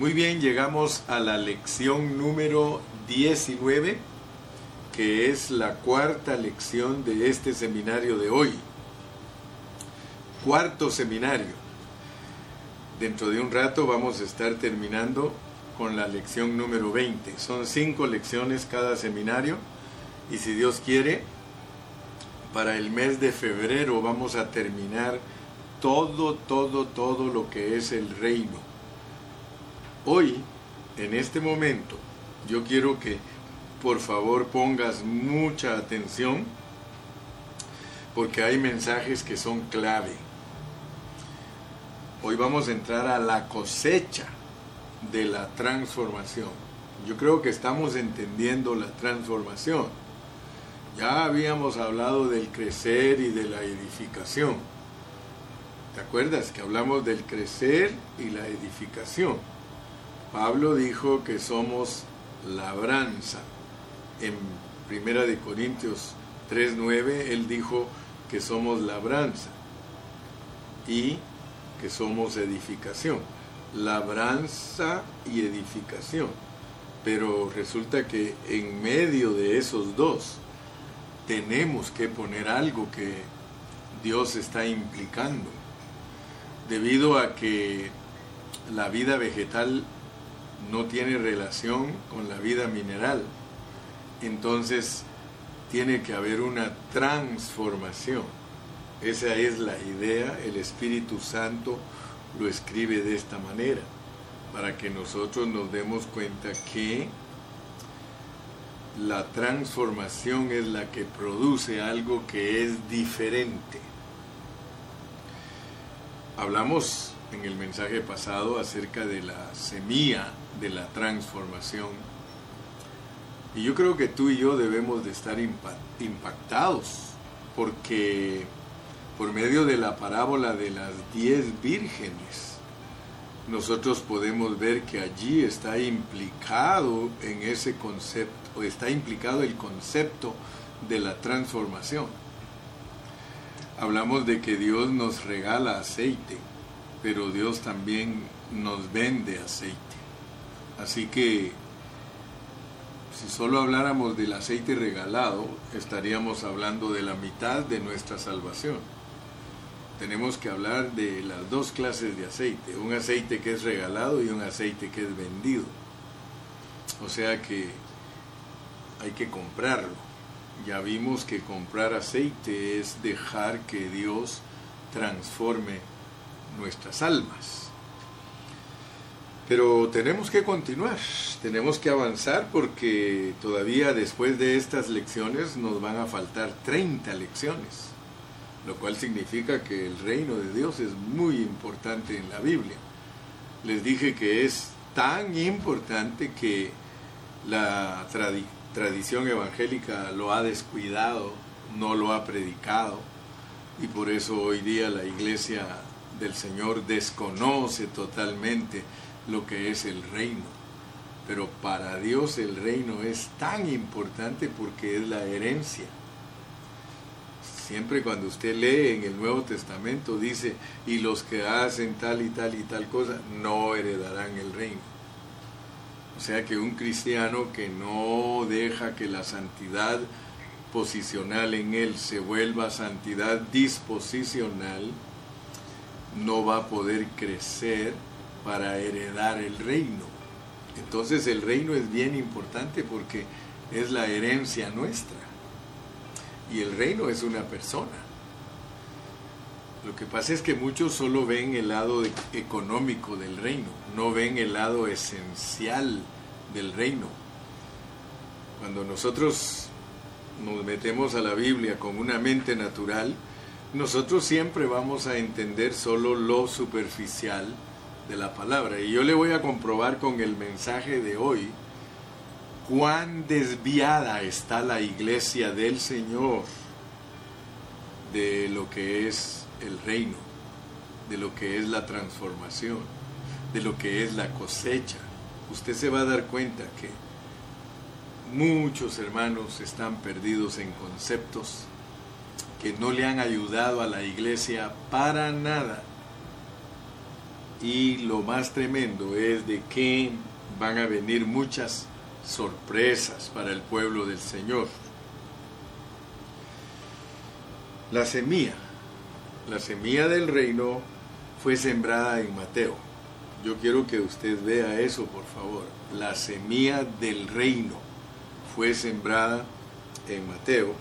Muy bien, llegamos a la lección número 19, que es la cuarta lección de este seminario de hoy. Cuarto seminario. Dentro de un rato vamos a estar terminando con la lección número 20. Son cinco lecciones cada seminario y si Dios quiere, para el mes de febrero vamos a terminar todo, todo, todo lo que es el reino Hoy, en este momento, yo quiero que por favor pongas mucha atención porque hay mensajes que son clave. Hoy vamos a entrar a la cosecha de la transformación. Yo creo que estamos entendiendo la transformación. Ya habíamos hablado del crecer y de la edificación. ¿Te acuerdas que hablamos del crecer y la edificación? Pablo dijo que somos labranza. En Primera de Corintios 3:9 él dijo que somos labranza y que somos edificación. Labranza y edificación. Pero resulta que en medio de esos dos tenemos que poner algo que Dios está implicando. Debido a que la vida vegetal no tiene relación con la vida mineral. Entonces tiene que haber una transformación. Esa es la idea, el Espíritu Santo lo escribe de esta manera, para que nosotros nos demos cuenta que la transformación es la que produce algo que es diferente. Hablamos en el mensaje pasado acerca de la semilla de la transformación. Y yo creo que tú y yo debemos de estar impactados porque por medio de la parábola de las diez vírgenes, nosotros podemos ver que allí está implicado en ese concepto, está implicado el concepto de la transformación. Hablamos de que Dios nos regala aceite, pero Dios también nos vende aceite. Así que si solo habláramos del aceite regalado, estaríamos hablando de la mitad de nuestra salvación. Tenemos que hablar de las dos clases de aceite, un aceite que es regalado y un aceite que es vendido. O sea que hay que comprarlo. Ya vimos que comprar aceite es dejar que Dios transforme nuestras almas. Pero tenemos que continuar, tenemos que avanzar porque todavía después de estas lecciones nos van a faltar 30 lecciones, lo cual significa que el reino de Dios es muy importante en la Biblia. Les dije que es tan importante que la tradición evangélica lo ha descuidado, no lo ha predicado y por eso hoy día la iglesia del Señor desconoce totalmente lo que es el reino. Pero para Dios el reino es tan importante porque es la herencia. Siempre cuando usted lee en el Nuevo Testamento dice, y los que hacen tal y tal y tal cosa no heredarán el reino. O sea que un cristiano que no deja que la santidad posicional en él se vuelva santidad disposicional, no va a poder crecer para heredar el reino. Entonces el reino es bien importante porque es la herencia nuestra. Y el reino es una persona. Lo que pasa es que muchos solo ven el lado económico del reino, no ven el lado esencial del reino. Cuando nosotros nos metemos a la Biblia con una mente natural, nosotros siempre vamos a entender solo lo superficial de la palabra. Y yo le voy a comprobar con el mensaje de hoy cuán desviada está la iglesia del Señor de lo que es el reino, de lo que es la transformación, de lo que es la cosecha. Usted se va a dar cuenta que muchos hermanos están perdidos en conceptos que no le han ayudado a la iglesia para nada Y lo más tremendo es de que van a venir muchas sorpresas para el pueblo del Señor. La semilla, la semilla del reino fue sembrada en Mateo. Yo quiero que usted vea eso, por favor. La semilla del reino fue sembrada en Mateo.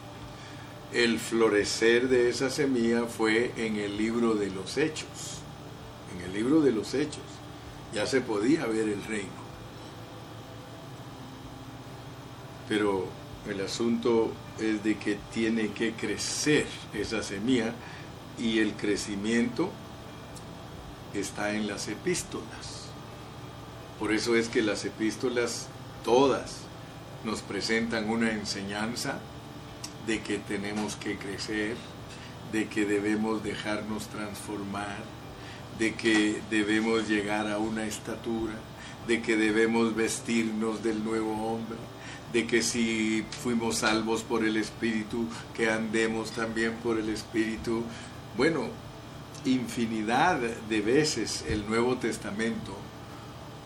El florecer de esa semilla fue en el libro de los hechos. En el libro de los hechos ya se podía ver el reino. Pero el asunto es de que tiene que crecer esa semilla y el crecimiento está en las epístolas. Por eso es que las epístolas todas nos presentan una enseñanza de que tenemos que crecer, de que debemos dejarnos transformar, de que debemos llegar a una estatura, de que debemos vestirnos del nuevo hombre, de que si fuimos salvos por el Espíritu, que andemos también por el Espíritu. Bueno, infinidad de veces el Nuevo Testamento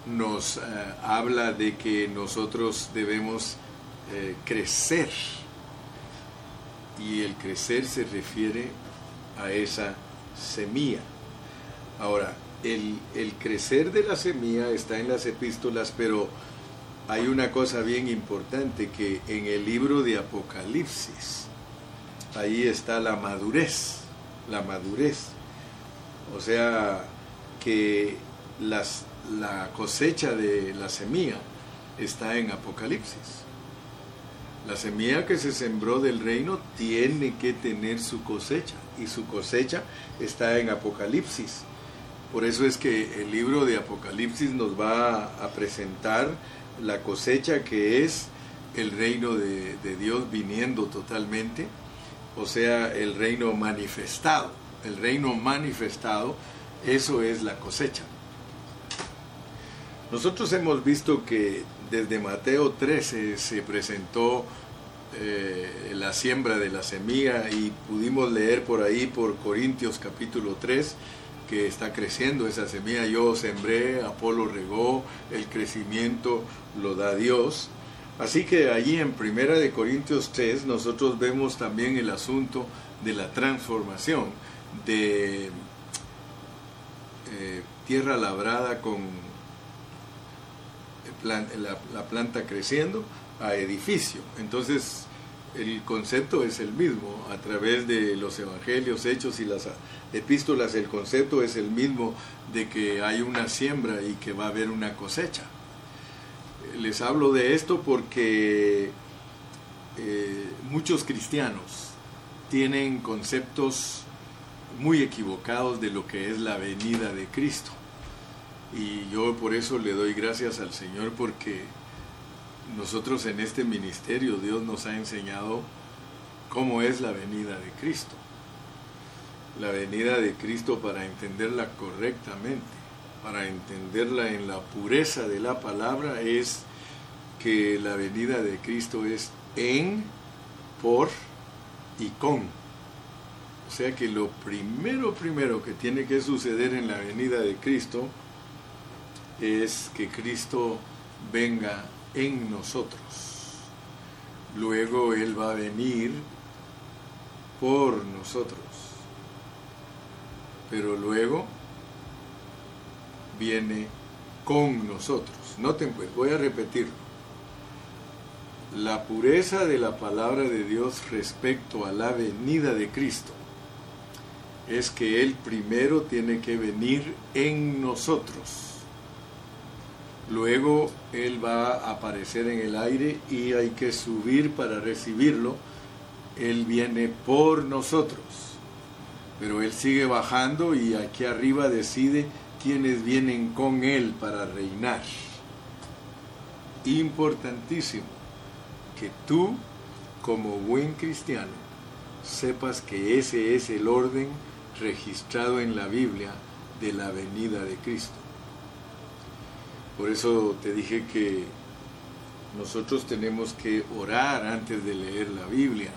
nos eh, habla de que nosotros debemos eh, crecer. Y el crecer se refiere a esa semilla. Ahora, el, el crecer de la semilla está en las epístolas, pero hay una cosa bien importante que en el libro de Apocalipsis, ahí está la madurez, la madurez. O sea, que las, la cosecha de la semilla está en Apocalipsis. La semilla que se sembró del reino tiene que tener su cosecha y su cosecha está en Apocalipsis. Por eso es que el libro de Apocalipsis nos va a presentar la cosecha que es el reino de, Dios viniendo totalmente, o sea, el reino manifestado. El reino manifestado, eso es la cosecha. Nosotros hemos visto que desde Mateo 13 se presentó eh, la siembra de la semilla y pudimos leer por ahí por Corintios capítulo 3 que está creciendo esa semilla. Yo sembré, Apolo regó, el crecimiento lo da Dios. Así que allí en Primera de Corintios 3 nosotros vemos también el asunto de la transformación de eh, tierra labrada con la planta creciendo a edificio. Entonces el concepto es el mismo. A través de los evangelios, hechos y las epístolas, el concepto es el mismo de que hay una siembra y que va a haber una cosecha. Les hablo de esto porque eh, muchos cristianos tienen conceptos muy equivocados de lo que es la venida de Cristo. Y yo por eso le doy gracias al Señor porque nosotros en este ministerio Dios nos ha enseñado cómo es la venida de Cristo. La venida de Cristo para entenderla correctamente, para entenderla en la pureza de la palabra, es que la venida de Cristo es en, por y con. O sea que lo primero, primero que tiene que suceder en la venida de Cristo es que Cristo venga en nosotros. Luego Él va a venir por nosotros. Pero luego viene con nosotros. Noten pues, voy a repetirlo. La pureza de la palabra de Dios respecto a la venida de Cristo es que Él primero tiene que venir en nosotros Luego Él va a aparecer en el aire y hay que subir para recibirlo. Él viene por nosotros. Pero Él sigue bajando y aquí arriba decide quiénes vienen con Él para reinar. Importantísimo que tú, como buen cristiano, sepas que ese es el orden registrado en la Biblia de la venida de Cristo. Por eso te dije que nosotros tenemos que orar antes de leer la Biblia,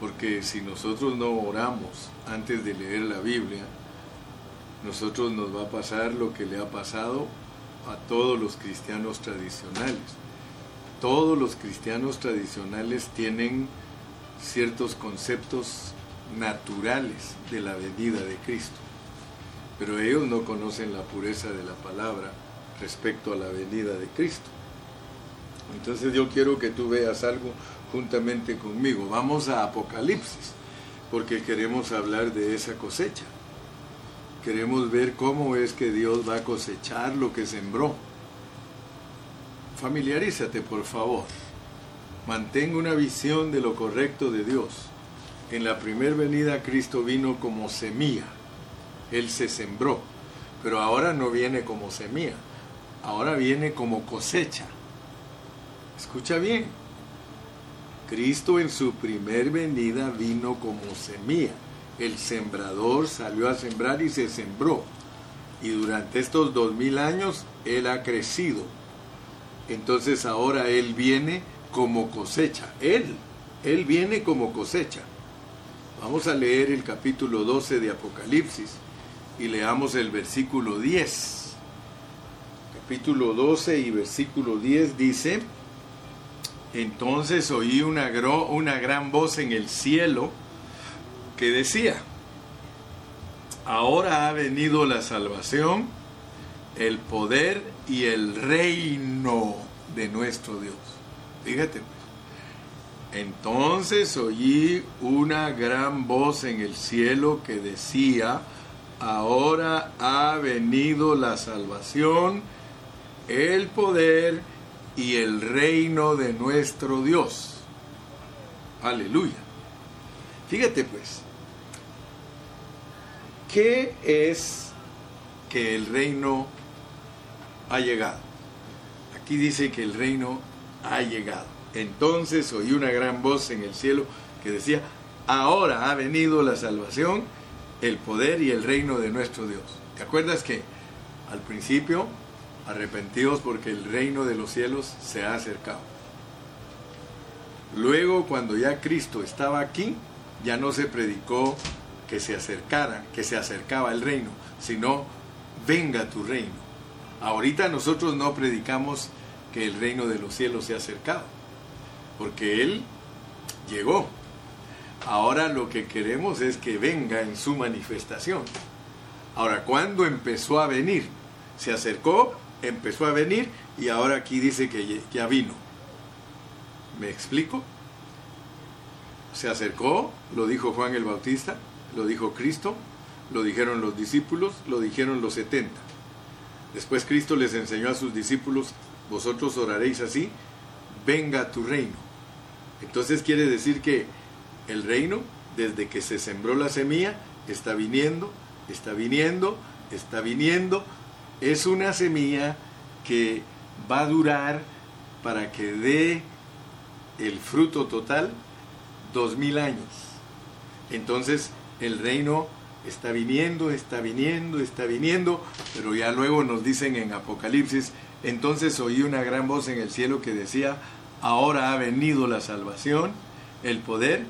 porque si nosotros no oramos antes de leer la Biblia, nosotros nos va a pasar lo que le ha pasado a todos los cristianos tradicionales. Todos los cristianos tradicionales tienen ciertos conceptos naturales de la venida de Cristo, pero ellos no conocen la pureza de la palabra respecto a la venida de Cristo. Entonces yo quiero que tú veas algo juntamente conmigo. Vamos a Apocalipsis, porque queremos hablar de esa cosecha. Queremos ver cómo es que Dios va a cosechar lo que sembró. Familiarízate, por favor. Mantén una visión de lo correcto de Dios. En la primer venida Cristo vino como semilla. Él se sembró. Pero ahora no viene como semilla. Ahora viene como cosecha. Escucha bien. Cristo en su primer venida vino como semilla el sembrador salió a sembrar y se sembró. Y durante estos dos mil años Él ha crecido. Entonces ahora Él viene como cosecha. Él, Él viene como cosecha. Vamos a leer el capítulo 12 de Apocalipsis y leamos el versículo 10. Capítulo 12 y versículo 10 dice, entonces oí una, una gran voz en el cielo que decía, ahora ha venido la salvación, el poder y el reino de nuestro Dios. Fíjate, pues. entonces oí una gran voz en el cielo que decía, ahora ha venido la salvación, el poder y el reino de nuestro Dios. Aleluya. Fíjate pues, ¿Qué es que el reino ha llegado? Aquí dice que el reino ha llegado. Entonces oí una gran voz en el cielo que decía, ahora ha venido la salvación, el poder y el reino de nuestro Dios. ¿Te acuerdas que al principio, arrepentidos porque el reino de los cielos se ha acercado? Luego, cuando ya Cristo estaba aquí, ya no se predicó que se acercara, que se acercaba el reino, sino venga tu reino. Ahorita nosotros no predicamos que el reino de los cielos se ha acercado, porque Él llegó. Ahora lo que queremos es que venga en su manifestación. Ahora, ¿cuándo empezó a venir? Se acercó, empezó a venir y ahora aquí dice que ya vino. ¿Me explico? Se acercó, lo dijo Juan el Bautista, lo dijo Cristo, lo dijeron los discípulos, lo dijeron los setenta. Después Cristo les enseñó a sus discípulos, vosotros oraréis así, venga tu reino. Entonces quiere decir que el reino, desde que se sembró la semilla, está viniendo, está viniendo, está viniendo. Es una semilla que va a durar para que dé el fruto total dos mil años. Entonces, el reino está viniendo, está viniendo, está viniendo, pero ya luego nos dicen en Apocalipsis, entonces oí una gran voz en el cielo que decía, ahora ha venido la salvación, el poder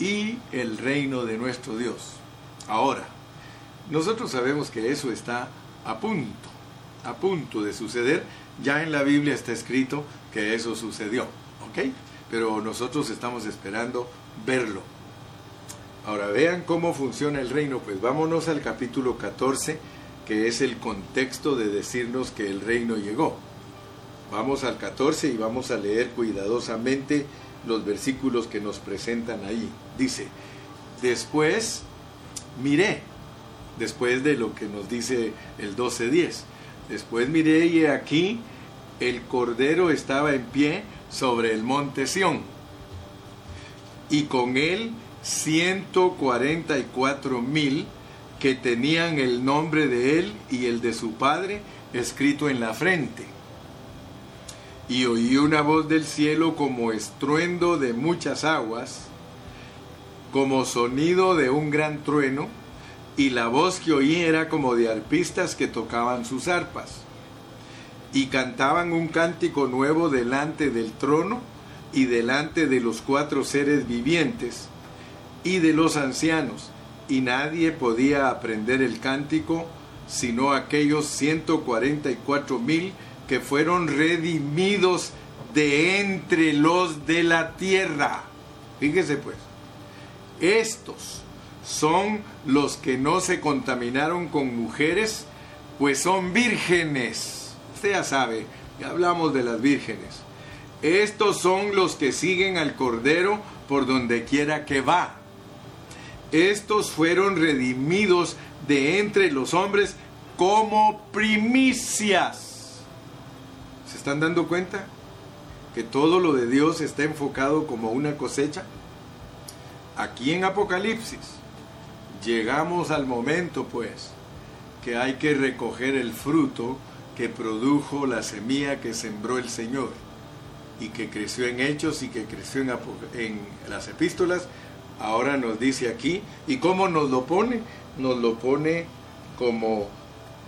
y el reino de nuestro Dios. Ahora, nosotros sabemos que eso está a punto, a punto de suceder. Ya en la Biblia está escrito que eso sucedió, ¿ok? Pero nosotros estamos esperando verlo, Ahora vean cómo funciona el reino, pues vámonos al capítulo 14, que es el contexto de decirnos que el reino llegó. Vamos al 14 y vamos a leer cuidadosamente los versículos que nos presentan ahí. Dice, después miré, después de lo que nos dice el 12.10, después miré y aquí el cordero estaba en pie sobre el monte Sión, y con él 144 mil que tenían el nombre de él y el de su padre escrito en la frente. Y oí una voz del cielo como estruendo de muchas aguas, como sonido de un gran trueno, y la voz que oí era como de arpistas que tocaban sus arpas, y cantaban un cántico nuevo delante del trono y delante de los cuatro seres vivientes, y de los ancianos, y nadie podía aprender el cántico sino aquellos 144 mil que fueron redimidos de entre los de la tierra. Fíjese pues, estos son los que no se contaminaron con mujeres, pues son vírgenes. Usted ya sabe, ya hablamos de las vírgenes. Estos son los que siguen al Cordero por donde quiera que va. Estos fueron redimidos de entre los hombres como primicias. ¿Se están dando cuenta? Que todo lo de Dios está enfocado como una cosecha. Aquí en Apocalipsis llegamos al momento pues que hay que recoger el fruto que produjo la semilla que sembró el Señor y que creció en hechos y que creció en, las epístolas, ahora nos dice aquí, ¿y cómo nos lo pone? Nos lo pone como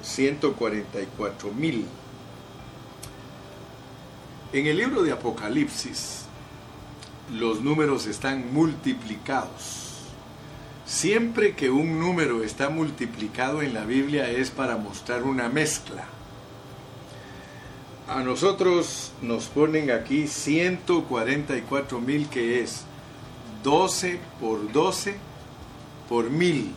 144 mil. En el libro de Apocalipsis, los números están multiplicados. Siempre que un número está multiplicado en la Biblia es para mostrar una mezcla. A nosotros nos ponen aquí 144 mil que es 12 por 12 por mil.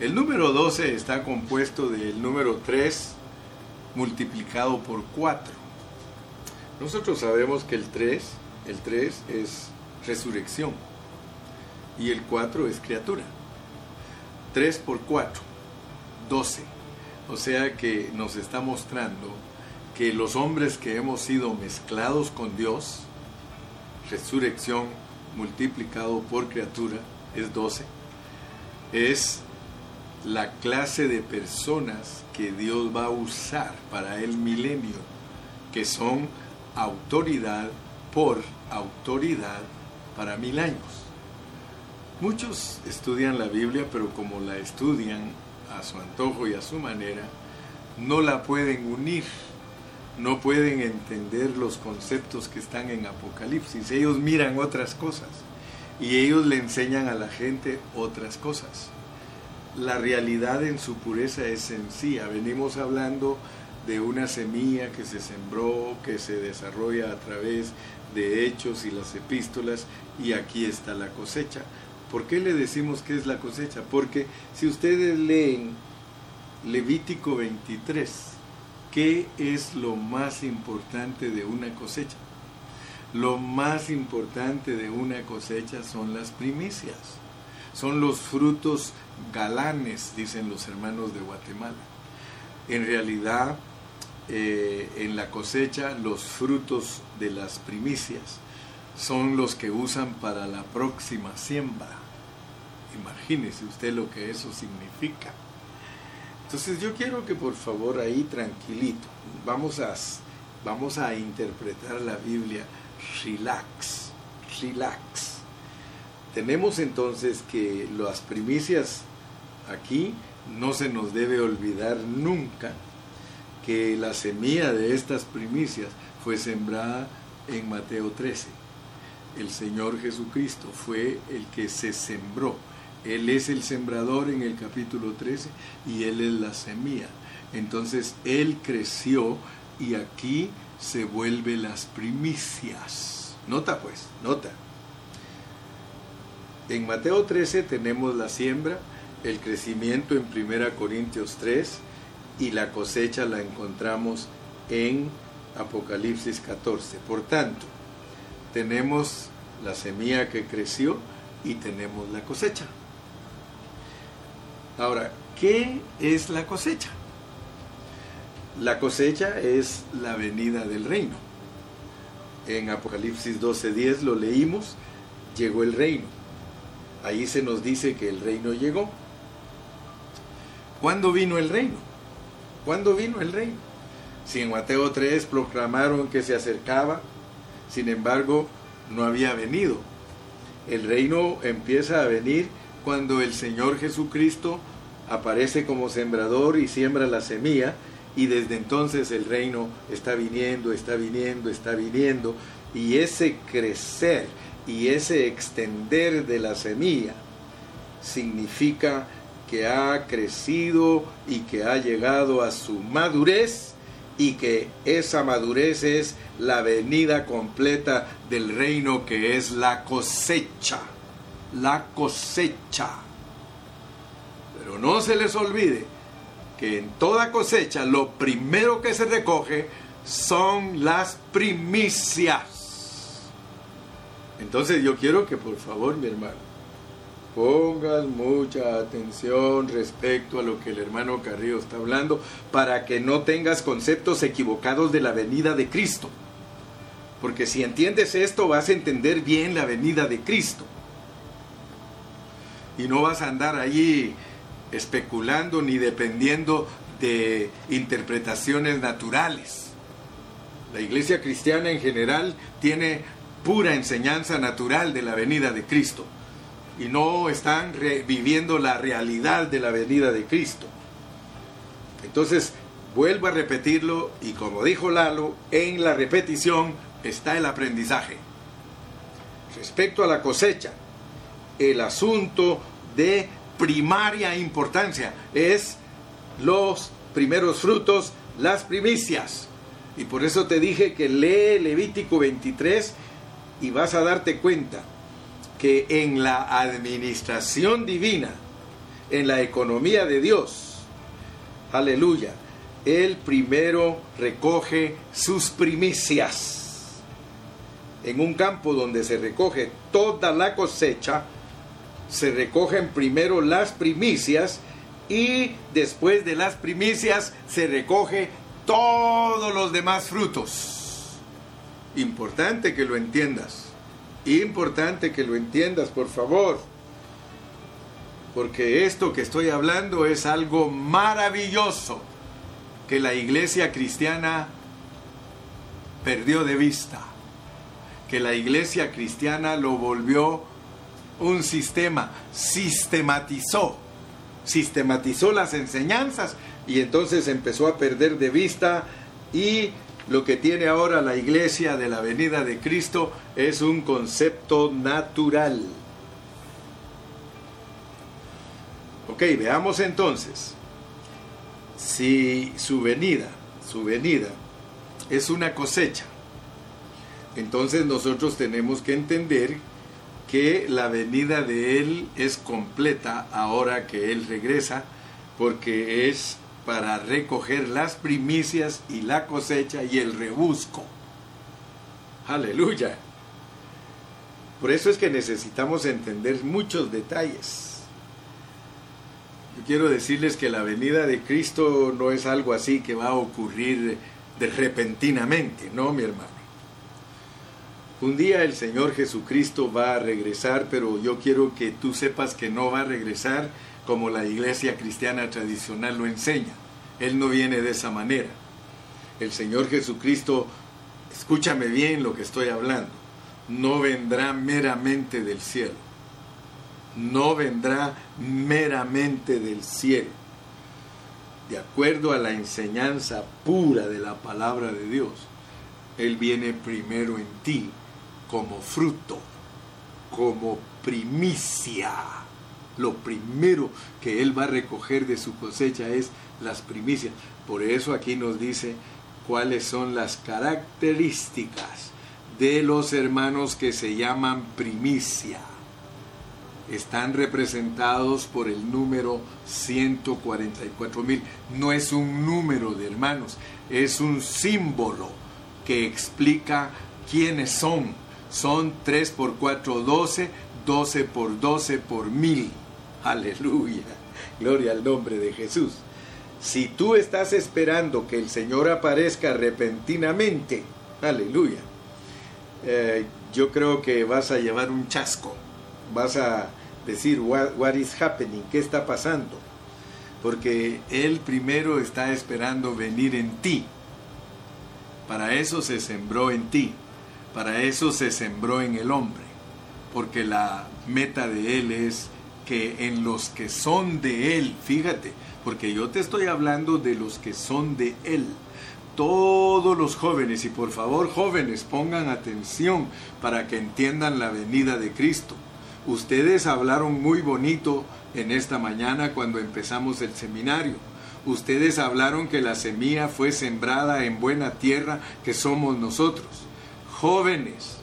El número 12 está compuesto del número 3 multiplicado por 4. Nosotros sabemos que el 3, el 3 es resurrección y el 4 es criatura. 3 por 4, 12. O sea que nos está mostrando que los hombres que hemos sido mezclados con Dios, resurrección multiplicado por criatura, es 12, es la clase de personas que Dios va a usar para el milenio, que son autoridad por autoridad para mil años. Muchos estudian la Biblia, pero como la estudian a su antojo y a su manera, no la pueden unir no pueden entender los conceptos que están en Apocalipsis. Ellos miran otras cosas y ellos le enseñan a la gente otras cosas. La realidad en su pureza es sencilla. Venimos hablando de una semilla que se sembró, que se desarrolla a través de hechos y las epístolas y aquí está la cosecha. ¿Por qué le decimos que es la cosecha? Porque si ustedes leen Levítico 23, ¿Qué es lo más importante de una cosecha? Lo más importante de una cosecha son las primicias, son los frutos galanes, dicen los hermanos de Guatemala. En realidad, eh, en la cosecha, los frutos de las primicias son los que usan para la próxima siembra. Imagínese usted lo que eso significa. Entonces yo quiero que por favor ahí tranquilito, vamos a, vamos a interpretar la Biblia relax, relax. Tenemos entonces que las primicias aquí no se nos debe olvidar nunca que la semilla de estas primicias fue sembrada en Mateo 13. El Señor Jesucristo fue el que se sembró él es el sembrador en el capítulo 13 y Él es la semilla. Entonces Él creció y aquí se vuelve las primicias. Nota pues, nota. En Mateo 13 tenemos la siembra, el crecimiento en 1 Corintios 3 y la cosecha la encontramos en Apocalipsis 14. Por tanto, tenemos la semilla que creció y tenemos la cosecha. Ahora, ¿qué es la cosecha? La cosecha es la venida del reino. En Apocalipsis 12:10 lo leímos, llegó el reino. Ahí se nos dice que el reino llegó. ¿Cuándo vino el reino? ¿Cuándo vino el reino? Si en Mateo 3 proclamaron que se acercaba, sin embargo, no había venido. El reino empieza a venir cuando el Señor Jesucristo aparece como sembrador y siembra la semilla y desde entonces el reino está viniendo, está viniendo, está viniendo y ese crecer y ese extender de la semilla significa que ha crecido y que ha llegado a su madurez y que esa madurez es la venida completa del reino que es la cosecha, la cosecha. Pero no se les olvide que en toda cosecha lo primero que se recoge son las primicias. Entonces yo quiero que por favor mi hermano pongas mucha atención respecto a lo que el hermano Carrillo está hablando para que no tengas conceptos equivocados de la venida de Cristo. Porque si entiendes esto vas a entender bien la venida de Cristo. Y no vas a andar allí especulando ni dependiendo de interpretaciones naturales. La iglesia cristiana en general tiene pura enseñanza natural de la venida de Cristo y no están viviendo la realidad de la venida de Cristo. Entonces, vuelvo a repetirlo y como dijo Lalo, en la repetición está el aprendizaje. Respecto a la cosecha, el asunto de primaria importancia es los primeros frutos, las primicias. Y por eso te dije que lee Levítico 23 y vas a darte cuenta que en la administración divina, en la economía de Dios, aleluya, Él primero recoge sus primicias. En un campo donde se recoge toda la cosecha, se recogen primero las primicias y después de las primicias se recoge todos los demás frutos. Importante que lo entiendas. Importante que lo entiendas, por favor. Porque esto que estoy hablando es algo maravilloso que la iglesia cristiana perdió de vista. Que la iglesia cristiana lo volvió un sistema, sistematizó, sistematizó las enseñanzas y entonces empezó a perder de vista y lo que tiene ahora la iglesia de la venida de Cristo es un concepto natural. Ok, veamos entonces. Si su venida, su venida es una cosecha, entonces nosotros tenemos que entender que la venida de Él es completa ahora que Él regresa, porque es para recoger las primicias y la cosecha y el rebusco. Aleluya. Por eso es que necesitamos entender muchos detalles. Yo quiero decirles que la venida de Cristo no es algo así que va a ocurrir de repentinamente, no, mi hermano. Un día el Señor Jesucristo va a regresar, pero yo quiero que tú sepas que no va a regresar como la iglesia cristiana tradicional lo enseña. Él no viene de esa manera. El Señor Jesucristo, escúchame bien lo que estoy hablando, no vendrá meramente del cielo. No vendrá meramente del cielo. De acuerdo a la enseñanza pura de la palabra de Dios, Él viene primero en ti como fruto, como primicia lo primero que Él va a recoger de su cosecha es las primicias. Por eso aquí nos dice cuáles son las características de los hermanos que se llaman primicia. Están representados por el número 144 mil. No es un número de hermanos, es un símbolo que explica quiénes son. Son 3 por 4, 12, 12 por 12 por mil. Aleluya. Gloria al nombre de Jesús. Si tú estás esperando que el Señor aparezca repentinamente, aleluya, eh, yo creo que vas a llevar un chasco. Vas a decir, what, what is happening? ¿Qué está pasando? Porque Él primero está esperando venir en ti. Para eso se sembró en ti. Para eso se sembró en el hombre. Porque la meta de Él es que en los que son de Él, fíjate, porque yo te estoy hablando de los que son de Él. Todos los jóvenes, y por favor jóvenes, pongan atención para que entiendan la venida de Cristo. Ustedes hablaron muy bonito en esta mañana cuando empezamos el seminario. Ustedes hablaron que la semilla fue sembrada en buena tierra que somos nosotros. Jóvenes,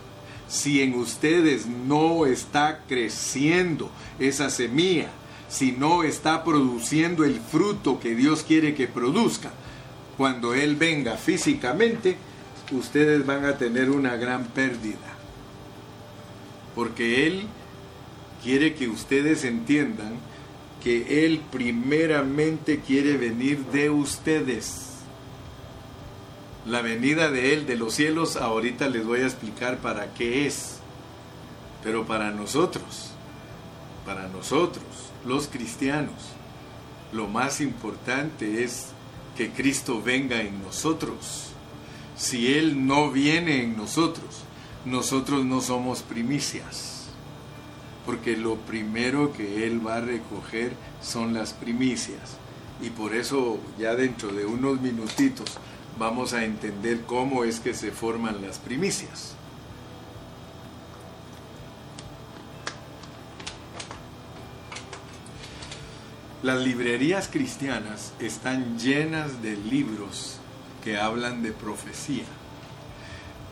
si en ustedes no está creciendo esa semilla, si no está produciendo el fruto que Dios quiere que produzca, cuando Él venga físicamente, ustedes van a tener una gran pérdida. Porque Él quiere que ustedes entiendan que Él primeramente quiere venir de ustedes. La venida de Él de los cielos, ahorita les voy a explicar para qué es. Pero para nosotros, para nosotros, los cristianos, lo más importante es que Cristo venga en nosotros. Si Él no viene en nosotros, nosotros no somos primicias porque lo primero que Él va a recoger son las primicias. Y por eso ya dentro de unos minutitos vamos a entender cómo es que se forman las primicias. Las librerías cristianas están llenas de libros que hablan de profecía.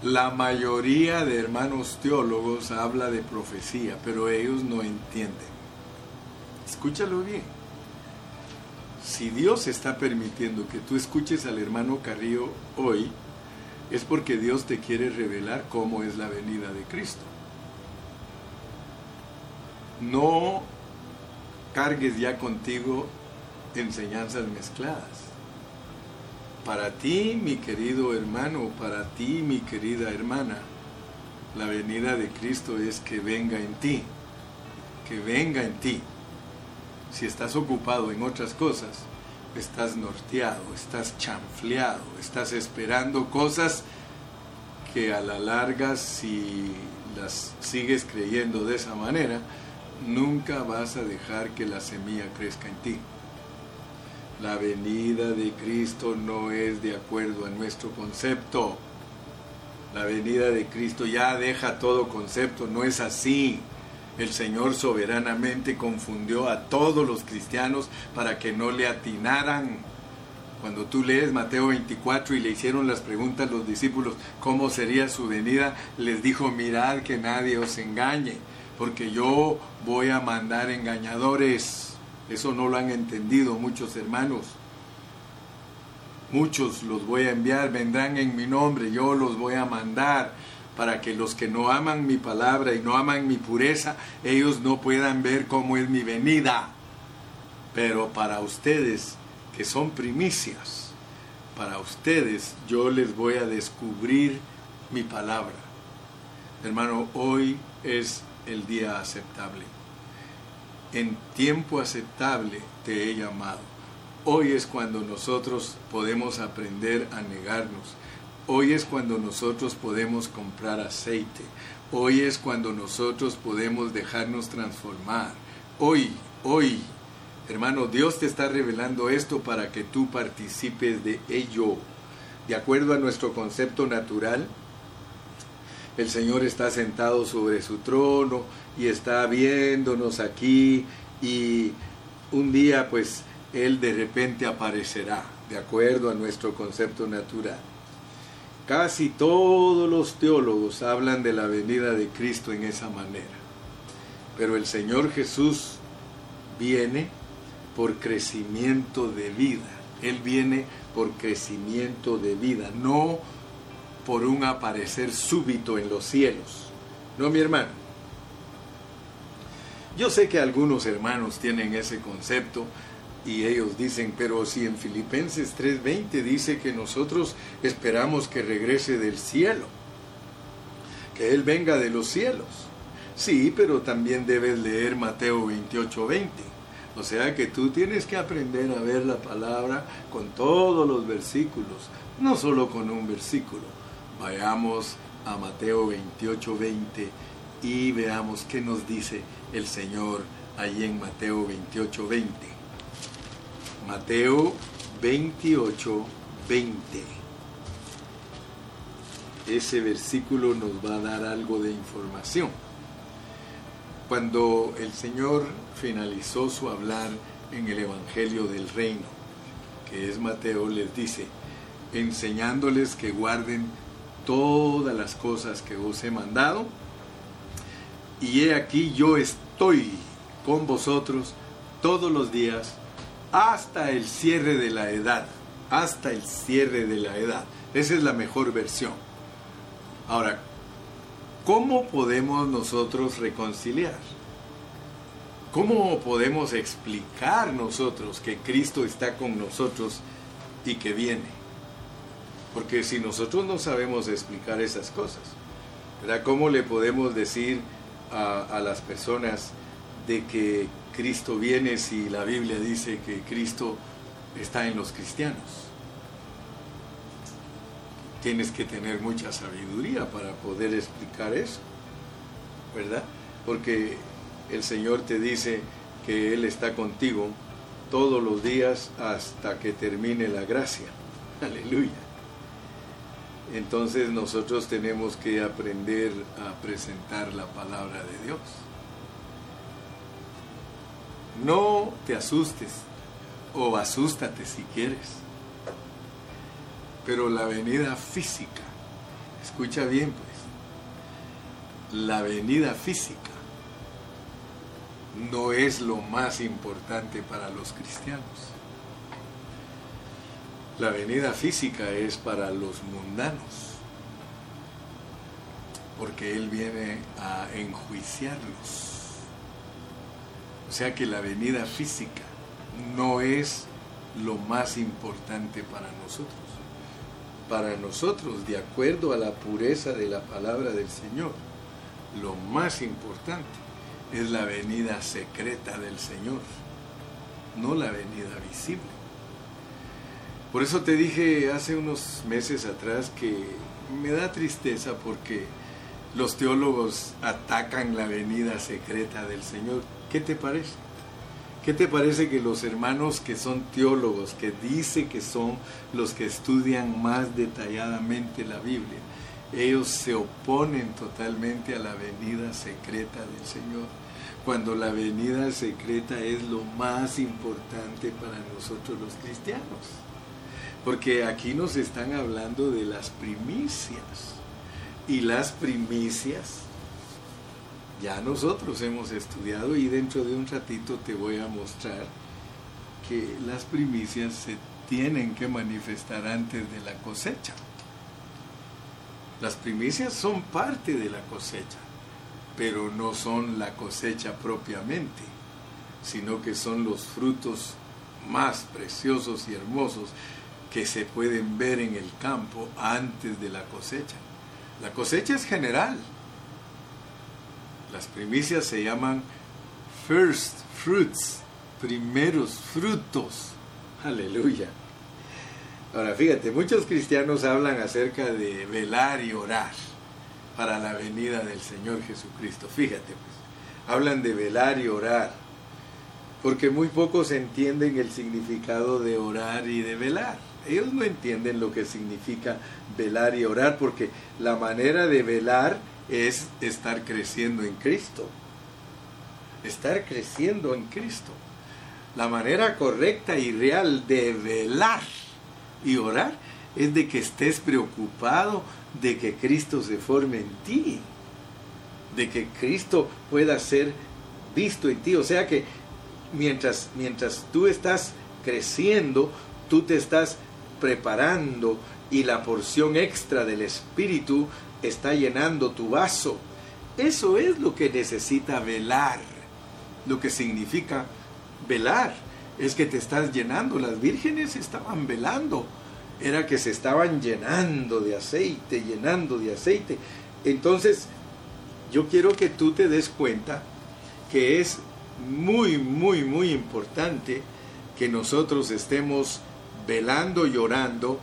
La mayoría de hermanos teólogos habla de profecía, pero ellos no entienden. Escúchalo bien. Si Dios está permitiendo que tú escuches al hermano Carrillo hoy, es porque Dios te quiere revelar cómo es la venida de Cristo. No cargues ya contigo enseñanzas mezcladas para ti, mi querido hermano, para ti, mi querida hermana, la venida de Cristo es que venga en ti, que venga en ti. Si estás ocupado en otras cosas, estás norteado, estás chanfleado, estás esperando cosas que a la larga, si las sigues creyendo de esa manera, nunca vas a dejar que la semilla crezca en ti. La venida de Cristo no es de acuerdo a nuestro concepto. La venida de Cristo ya deja todo concepto, no es así. El Señor soberanamente confundió a todos los cristianos para que no le atinaran. Cuando tú lees Mateo 24 y le hicieron las preguntas los discípulos, ¿cómo sería su venida? Les dijo, mirad que nadie os engañe, porque yo voy a mandar engañadores eso no lo han entendido muchos hermanos. Muchos los voy a enviar, vendrán en mi nombre, yo los voy a mandar para que los que no aman mi palabra y no aman mi pureza, ellos no puedan ver cómo es mi venida. Pero para ustedes que son primicias, para ustedes yo les voy a descubrir mi palabra. Hermano, hoy es el día aceptable en tiempo aceptable te he llamado. Hoy es cuando nosotros podemos aprender a negarnos. Hoy es cuando nosotros podemos comprar aceite. Hoy es cuando nosotros podemos dejarnos transformar. Hoy, hoy, hermano, Dios te está revelando esto para que tú participes de ello. De acuerdo a nuestro concepto natural, el Señor está sentado sobre su trono y está viéndonos aquí y un día pues Él de repente aparecerá, de acuerdo a nuestro concepto natural. Casi todos los teólogos hablan de la venida de Cristo en esa manera. Pero el Señor Jesús viene por crecimiento de vida. Él viene por crecimiento de vida, no por un aparecer súbito en los cielos. No, mi hermano. Yo sé que algunos hermanos tienen ese concepto y ellos dicen, pero si en Filipenses 3:20 dice que nosotros esperamos que regrese del cielo, que Él venga de los cielos. Sí, pero también debes leer Mateo 28:20. O sea que tú tienes que aprender a ver la palabra con todos los versículos, no solo con un versículo. Vayamos a Mateo 28, 20 y veamos qué nos dice el Señor ahí en Mateo 28, 20. Mateo 28, 20. Ese versículo nos va a dar algo de información. Cuando el Señor finalizó su hablar en el Evangelio del Reino, que es Mateo, les dice, enseñándoles que guarden todas las cosas que os he mandado, y he aquí yo estoy con vosotros todos los días hasta el cierre de la edad, hasta el cierre de la edad. Esa es la mejor versión. Ahora, ¿cómo podemos nosotros reconciliar? ¿Cómo podemos explicar nosotros que Cristo está con nosotros y que viene? Porque si nosotros no sabemos explicar esas cosas, ¿verdad? ¿cómo le podemos decir a, a las personas de que Cristo viene si la Biblia dice que Cristo está en los cristianos? tienes que tener mucha sabiduría para poder explicar eso, ¿verdad? Porque el Señor te dice que Él está contigo todos los días hasta que termine la gracia. Aleluya. Entonces nosotros tenemos que aprender a presentar la palabra de Dios. No te asustes o asústate si quieres pero la venida física, escucha bien pues, la venida física no es lo más importante para los cristianos. La venida física es para los mundanos, porque Él viene a enjuiciarlos. O sea que la venida física no es lo más importante para nosotros para nosotros, de acuerdo a la pureza de la palabra del Señor, lo más importante es la venida secreta del Señor, no la venida visible. Por eso te dije hace unos meses atrás que me da tristeza porque los teólogos atacan la venida secreta del Señor. ¿Qué te parece? ¿Qué te parece que los hermanos que son teólogos, que dice que son los que estudian más detalladamente la Biblia, ellos se oponen totalmente a la venida secreta del Señor, cuando la venida secreta es lo más importante para nosotros los cristianos? Porque aquí nos están hablando de las primicias, y las primicias ya nosotros hemos estudiado y dentro de un ratito te voy a mostrar que las primicias se tienen que manifestar antes de la cosecha. Las primicias son parte de la cosecha, pero no son la cosecha propiamente, sino que son los frutos más preciosos y hermosos que se pueden ver en el campo antes de la cosecha. La cosecha es general, las primicias se llaman first fruits, primeros frutos. Aleluya. Ahora fíjate, muchos cristianos hablan acerca de velar y orar para la venida del Señor Jesucristo. Fíjate, pues, hablan de velar y orar, porque muy pocos entienden el significado de orar y de velar. Ellos no entienden lo que significa velar y orar, porque la manera de velar es estar creciendo en Cristo. Estar creciendo en Cristo. La manera correcta y real de velar y orar es de que estés preocupado de que Cristo se forme en ti, de que Cristo pueda ser visto en ti. O sea que mientras, mientras tú estás creciendo, tú te estás preparando y la porción extra del Espíritu está llenando tu vaso. Eso es lo que necesita velar. Lo que significa velar es que te estás llenando. Las vírgenes estaban velando. Era que se estaban llenando de aceite, llenando de aceite. Entonces, yo quiero que tú te des cuenta que es muy, muy, muy importante que nosotros estemos velando y orando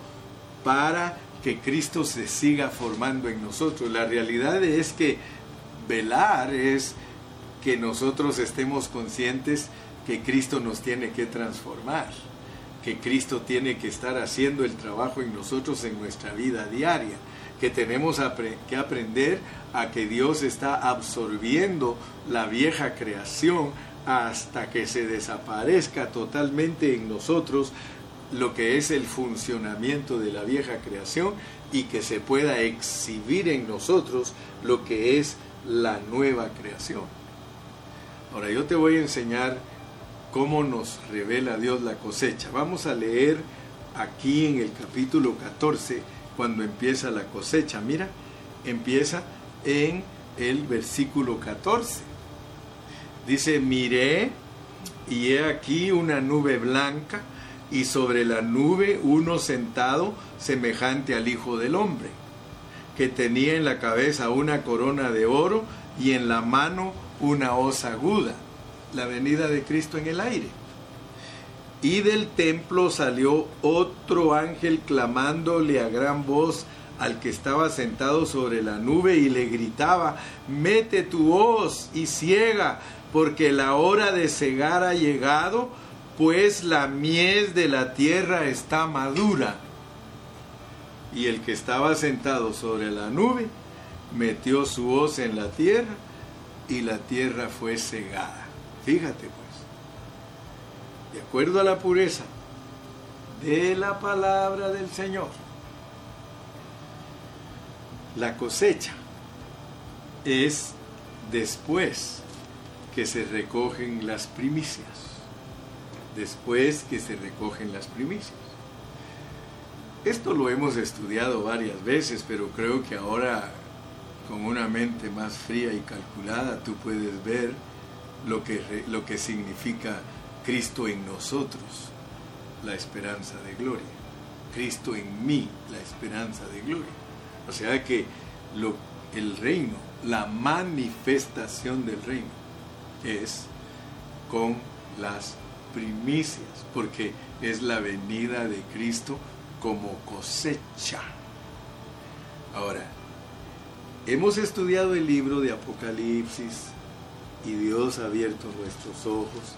para que Cristo se siga formando en nosotros. La realidad es que velar es que nosotros estemos conscientes que Cristo nos tiene que transformar, que Cristo tiene que estar haciendo el trabajo en nosotros en nuestra vida diaria, que tenemos que aprender a que Dios está absorbiendo la vieja creación hasta que se desaparezca totalmente en nosotros lo que es el funcionamiento de la vieja creación y que se pueda exhibir en nosotros lo que es la nueva creación. Ahora yo te voy a enseñar cómo nos revela Dios la cosecha. Vamos a leer aquí en el capítulo 14 cuando empieza la cosecha. Mira, empieza en el versículo 14. Dice, miré y he aquí una nube blanca y sobre la nube uno sentado semejante al Hijo del Hombre, que tenía en la cabeza una corona de oro y en la mano una hoz aguda, la venida de Cristo en el aire. Y del templo salió otro ángel clamándole a gran voz al que estaba sentado sobre la nube y le gritaba, mete tu hoz y ciega, porque la hora de cegar ha llegado, pues la mies de la tierra está madura. Y el que estaba sentado sobre la nube metió su hoz en la tierra y la tierra fue cegada. Fíjate pues, de acuerdo a la pureza de la palabra del Señor, la cosecha es después que se recogen las primicias. Después que se recogen las primicias. Esto lo hemos estudiado varias veces, pero creo que ahora con una mente más fría y calculada tú puedes ver lo que, lo que significa Cristo en nosotros, la esperanza de gloria. Cristo en mí, la esperanza de gloria. O sea que el reino, la manifestación del reino es con las primicias, porque es la venida de Cristo como cosecha. Ahora, hemos estudiado el libro de Apocalipsis y Dios ha abierto nuestros ojos.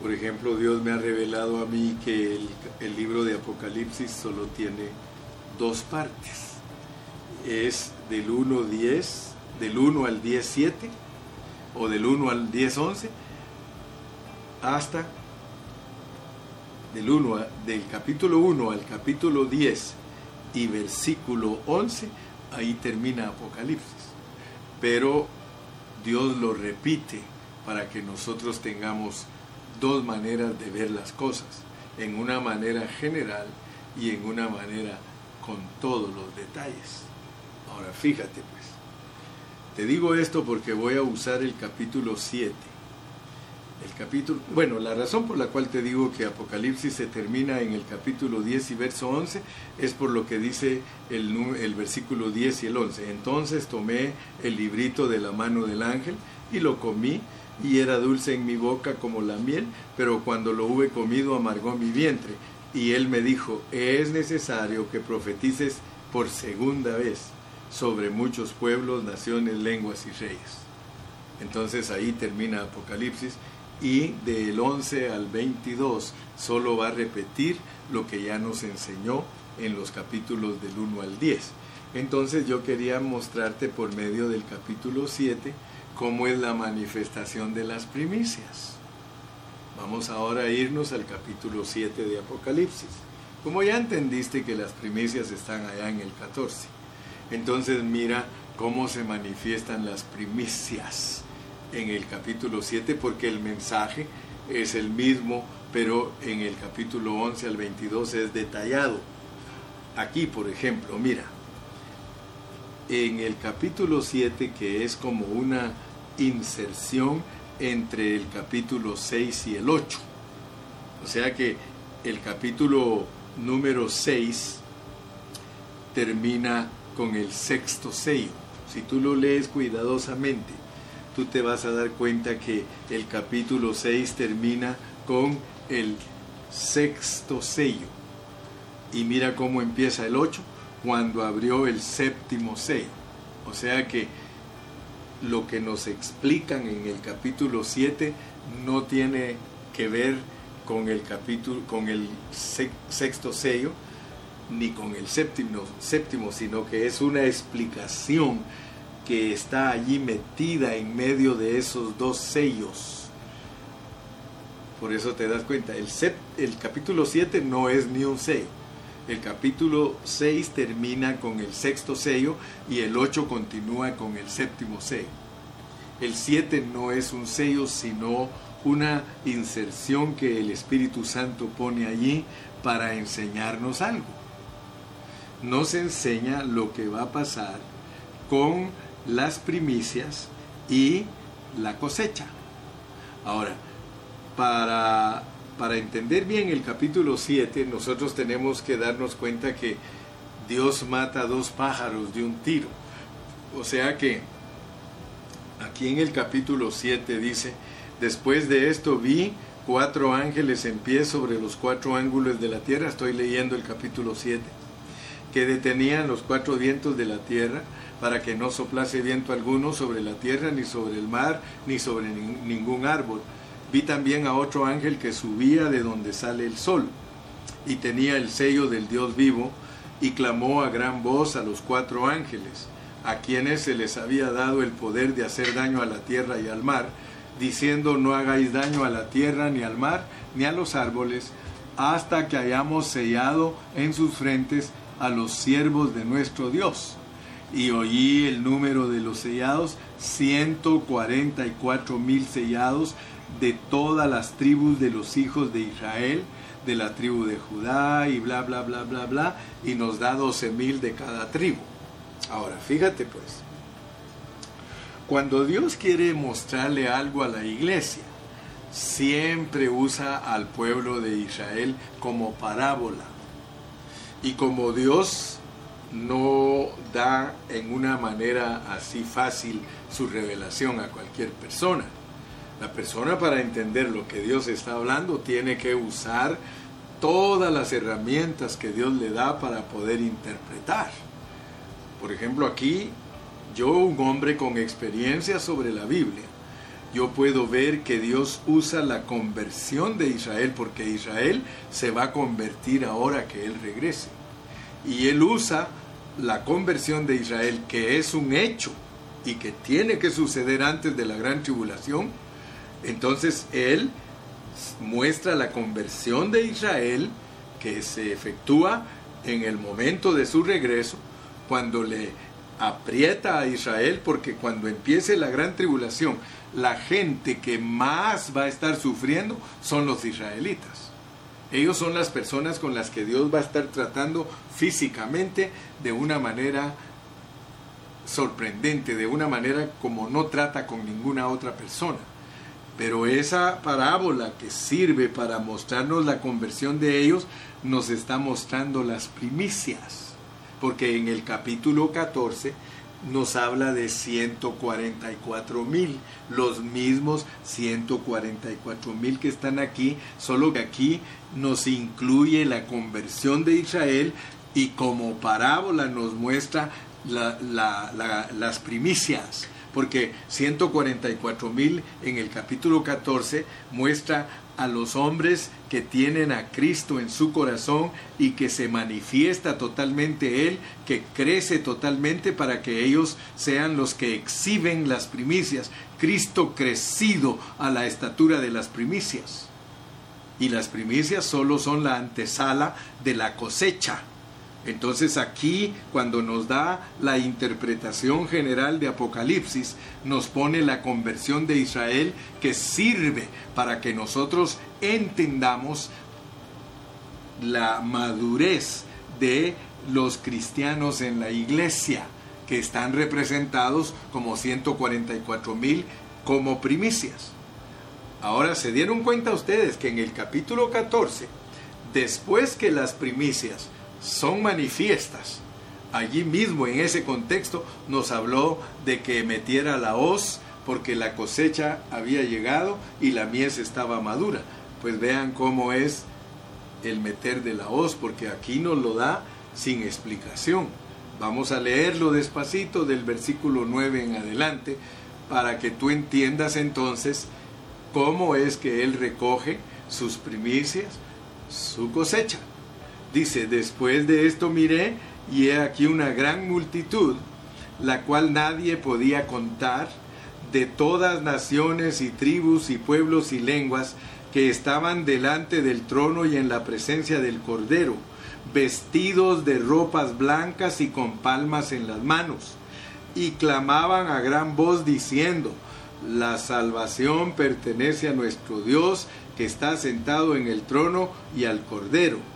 Por ejemplo, Dios me ha revelado a mí que el, libro de Apocalipsis solo tiene dos partes es del 1, 10, del 1 al 10, 7, o del 1 al 10, 11, hasta del, 1, del capítulo 1 al capítulo 10 y versículo 11, ahí termina Apocalipsis. Pero Dios lo repite para que nosotros tengamos dos maneras de ver las cosas, en una manera general y en una manera con todos los detalles. Ahora, fíjate pues. Te digo esto porque voy a usar el capítulo 7. El capítulo, bueno, la razón por la cual te digo que Apocalipsis se termina en el capítulo 10 y verso 11 es por lo que dice el, el versículo 10 y el 11. Entonces tomé el librito de la mano del ángel y lo comí y era dulce en mi boca como la miel, pero cuando lo hube comido amargó mi vientre. Y él me dijo, es necesario que profetices por segunda vez sobre muchos pueblos, naciones, lenguas y reyes. Entonces ahí termina Apocalipsis y del 11 al 22 solo va a repetir lo que ya nos enseñó en los capítulos del 1 al 10. Entonces yo quería mostrarte por medio del capítulo 7 cómo es la manifestación de las primicias. Vamos ahora a irnos al capítulo 7 de Apocalipsis. Como ya entendiste que las primicias están allá en el 14. Entonces mira cómo se manifiestan las primicias en el capítulo 7, porque el mensaje es el mismo, pero en el capítulo 11 al 22 es detallado. Aquí, por ejemplo, mira, en el capítulo 7, que es como una inserción entre el capítulo 6 y el 8. O sea que el capítulo número 6 termina con el sexto sello. Si tú lo lees cuidadosamente, tú te vas a dar cuenta que el capítulo 6 termina con el sexto sello. Y mira cómo empieza el 8 cuando abrió el séptimo sello. O sea que lo que nos explican en el capítulo 7 no tiene que ver con el capítulo con el sexto sello, ni con el séptimo, séptimo, sino que es una explicación que está allí metida en medio de esos dos sellos. Por eso te das cuenta, el, el capítulo 7 no es ni un sello. El capítulo 6 termina con el sexto sello y el 8 continúa con el séptimo sello. El 7 no es un sello, sino una inserción que el Espíritu Santo pone allí para enseñarnos algo. Nos enseña lo que va a pasar con las primicias y la cosecha. Ahora, para, para entender bien el capítulo 7, nosotros tenemos que darnos cuenta que Dios mata dos pájaros de un tiro. O sea que aquí en el capítulo 7 dice, después de esto vi cuatro ángeles en pie sobre los cuatro ángulos de la tierra, estoy leyendo el capítulo 7, que detenían los cuatro vientos de la tierra para que no soplase viento alguno sobre la tierra, ni sobre el mar, ni sobre ningún árbol. Vi también a otro ángel que subía de donde sale el sol, y tenía el sello del Dios vivo, y clamó a gran voz a los cuatro ángeles, a quienes se les había dado el poder de hacer daño a la tierra y al mar, diciendo no hagáis daño a la tierra, ni al mar, ni a los árboles, hasta que hayamos sellado en sus frentes a los siervos de nuestro Dios y oí el número de los sellados, 144 mil sellados de todas las tribus de los hijos de Israel, de la tribu de Judá y bla, bla, bla, bla, bla, y nos da 12 mil de cada tribu. Ahora, fíjate pues, cuando Dios quiere mostrarle algo a la iglesia, siempre usa al pueblo de Israel como parábola. Y como Dios no da en una manera así fácil su revelación a cualquier persona. La persona para entender lo que Dios está hablando tiene que usar todas las herramientas que Dios le da para poder interpretar. Por ejemplo, aquí yo, un hombre con experiencia sobre la Biblia, yo puedo ver que Dios usa la conversión de Israel porque Israel se va a convertir ahora que Él regrese y él usa la conversión de Israel, que es un hecho y que tiene que suceder antes de la gran tribulación, entonces él muestra la conversión de Israel que se efectúa en el momento de su regreso, cuando le aprieta a Israel, porque cuando empiece la gran tribulación, la gente que más va a estar sufriendo son los israelitas. Ellos son las personas con las que Dios va a estar tratando físicamente de una manera sorprendente, de una manera como no trata con ninguna otra persona. Pero esa parábola que sirve para mostrarnos la conversión de ellos nos está mostrando las primicias. Porque en el capítulo 14 nos habla de 144 mil, los mismos 144 mil que están aquí, solo que aquí nos incluye la conversión de Israel y como parábola nos muestra las primicias, porque 144 mil en el capítulo 14 muestra a los hombres que tienen a Cristo en su corazón y que se manifiesta totalmente Él, que crece totalmente para que ellos sean los que exhiben las primicias. Cristo crecido a la estatura de las primicias. Y las primicias solo son la antesala de la cosecha. Entonces aquí, cuando nos da la interpretación general de Apocalipsis, nos pone la conversión de Israel que sirve para que nosotros entendamos la madurez de los cristianos en la iglesia, que están representados como 144 mil como primicias. Ahora, ¿se dieron cuenta ustedes que en el capítulo 14, después que las primicias son manifiestas. Allí mismo, en ese contexto, nos habló de que metiera la hoz porque la cosecha había llegado y la mies estaba madura. Pues vean cómo es el meter de la hoz, porque aquí nos lo da sin explicación. Vamos a leerlo despacito del versículo 9 en adelante para que tú entiendas entonces cómo es que Él recoge sus primicias, su cosecha. Dice, después de esto miré y he aquí una gran multitud, la cual nadie podía contar, de todas naciones y tribus y pueblos y lenguas, que estaban delante del trono y en la presencia del Cordero, vestidos de ropas blancas y con palmas en las manos, y clamaban a gran voz diciendo, la salvación pertenece a nuestro Dios que está sentado en el trono y al Cordero.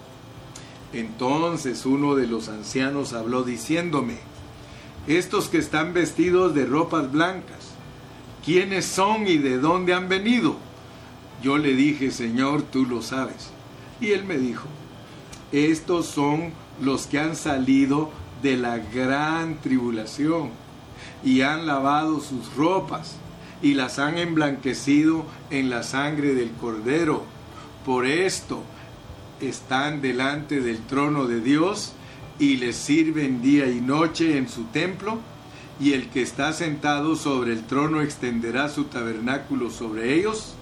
Entonces uno de los ancianos habló diciéndome, estos que están vestidos de ropas blancas, ¿quiénes son y de dónde han venido? Yo le dije, Señor, tú lo sabes. Y él me dijo, estos son los que han salido de la gran tribulación y han lavado sus ropas y las han emblanquecido en la sangre del cordero. Por esto están delante del trono de Dios y les sirven día y noche en su templo, y el que está sentado sobre el trono extenderá su tabernáculo sobre ellos.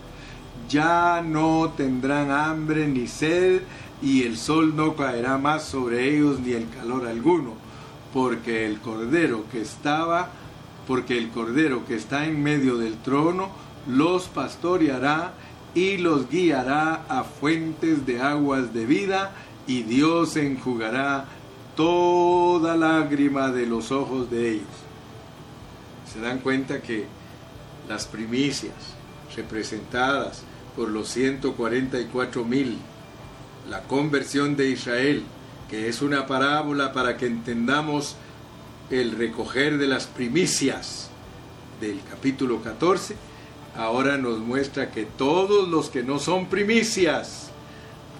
Ya no tendrán hambre ni sed, y el sol no caerá más sobre ellos ni el calor alguno, porque el cordero que estaba, porque el cordero que está en medio del trono los pastoreará y los guiará a fuentes de aguas de vida, y Dios enjugará toda lágrima de los ojos de ellos. Se dan cuenta que las primicias representadas por los 144 mil, la conversión de Israel, que es una parábola para que entendamos el recoger de las primicias del capítulo 14, ahora nos muestra que todos los que no son primicias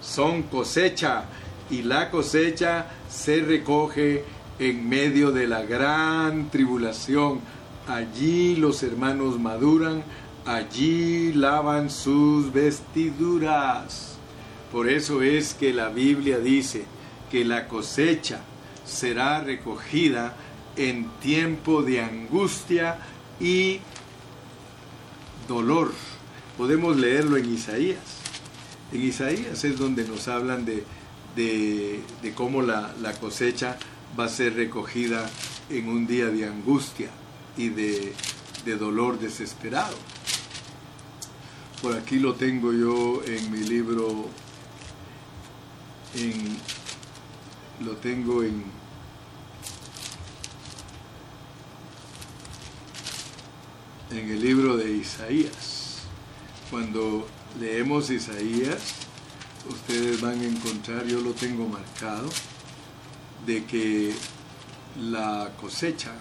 son cosecha y la cosecha se recoge en medio de la gran tribulación. Allí los hermanos maduran, allí lavan sus vestiduras. Por eso es que la Biblia dice que la cosecha será recogida en tiempo de angustia y dolor. Podemos leerlo en Isaías. En Isaías es donde nos hablan de, de, cómo la, la, cosecha va a ser recogida en un día de angustia y de, de dolor desesperado. Por aquí lo tengo yo en mi libro, en, lo tengo en, en el libro de Isaías. Cuando leemos Isaías, ustedes van a encontrar, yo lo tengo marcado, de que la cosecha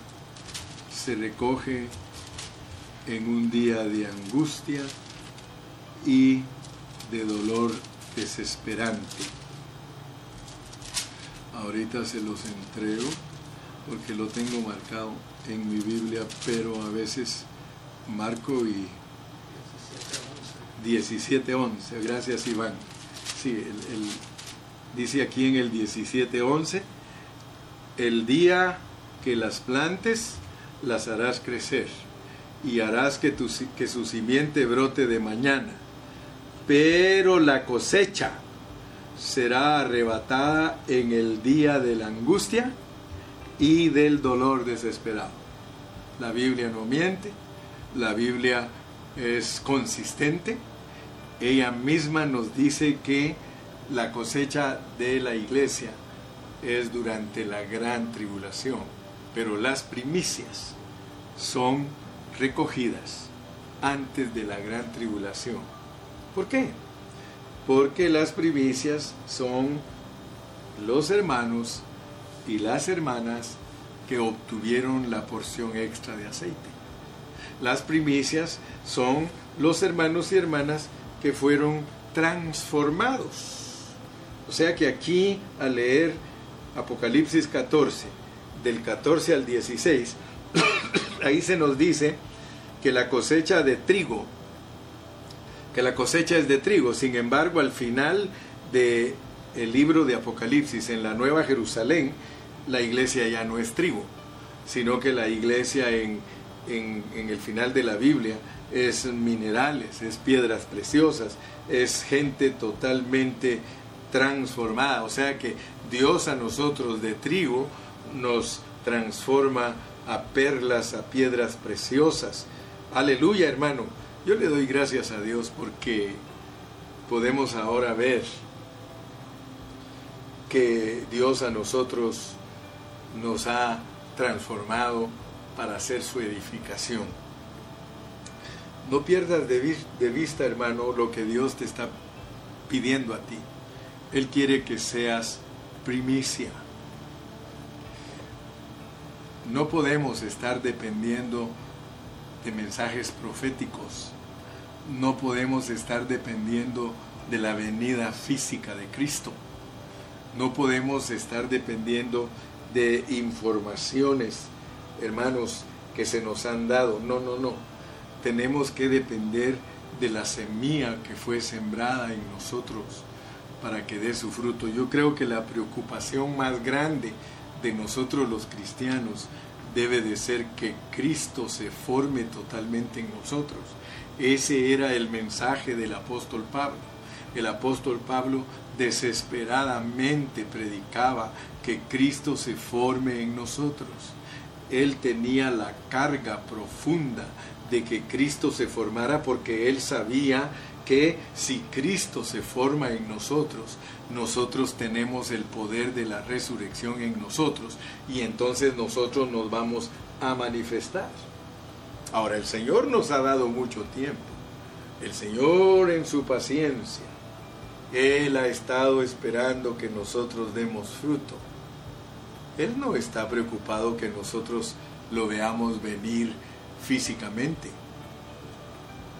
se recoge en un día de angustia y de dolor desesperante. Ahorita se los entrego porque lo tengo marcado en mi Biblia, pero a veces marco y 17.11. Gracias Iván. Sí, dice aquí en el 17.11, el día que las plantes, las harás crecer y harás que, tu, que su simiente brote de mañana. Pero la cosecha será arrebatada en el día de la angustia y del dolor desesperado. La Biblia no miente, la Biblia es consistente, ella misma nos dice que la cosecha de la iglesia es durante la gran tribulación, pero las primicias son recogidas antes de la gran tribulación. ¿Por qué? porque las primicias son los hermanos y las hermanas que obtuvieron la porción extra de aceite. Las primicias son los hermanos y hermanas que fueron transformados. O sea que aquí al leer Apocalipsis 14, del 14 al 16, ahí se nos dice que la cosecha de trigo, que la cosecha es de trigo, sin embargo al final del el libro de Apocalipsis en la Nueva Jerusalén, la iglesia ya no es trigo, sino que la iglesia en, en, el final de la Biblia es minerales, es piedras preciosas, es gente totalmente transformada. O sea que Dios a nosotros de trigo nos transforma a perlas, a piedras preciosas. Aleluya, hermano. Yo le doy gracias a Dios porque podemos ahora ver que Dios a nosotros nos ha transformado para hacer su edificación. No pierdas de, vista, hermano, lo que Dios te está pidiendo a ti. Él quiere que seas primicia. No podemos estar dependiendo de mensajes proféticos. No podemos estar dependiendo de la venida física de Cristo. No podemos estar dependiendo de informaciones, hermanos, que se nos han dado. No, no, no tenemos que depender de la semilla que fue sembrada en nosotros para que dé su fruto. Yo creo que la preocupación más grande de nosotros los cristianos debe de ser que Cristo se forme totalmente en nosotros. Ese era el mensaje del apóstol Pablo. El apóstol Pablo desesperadamente predicaba que Cristo se forme en nosotros. Él tenía la carga profunda de que Cristo se formara porque él sabía que si Cristo se forma en nosotros, nosotros tenemos el poder de la resurrección en nosotros y entonces nosotros nos vamos a manifestar. Ahora el Señor nos ha dado mucho tiempo. El Señor en su paciencia, Él ha estado esperando que nosotros demos fruto. Él no está preocupado que nosotros lo veamos venir físicamente.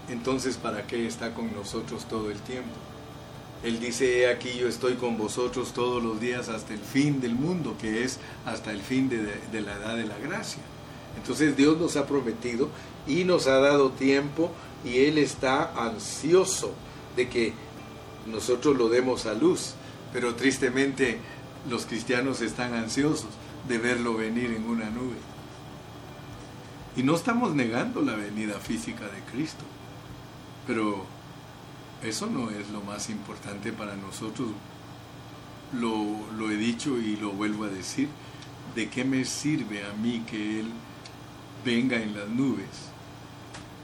Entonces, ¿para qué está con nosotros todo el tiempo? Él dice, he aquí yo estoy con vosotros todos los días hasta el fin del mundo, que es hasta el fin de, de, la edad de la gracia. Entonces Dios nos ha prometido y nos ha dado tiempo y Él está ansioso de que nosotros lo demos a luz. Pero tristemente los cristianos están ansiosos de verlo venir en una nube. Y no estamos negando la venida física de Cristo, pero eso no es lo más importante para nosotros. Lo, he dicho y lo vuelvo a decir. ¿De qué me sirve a mí que Él venga en las nubes?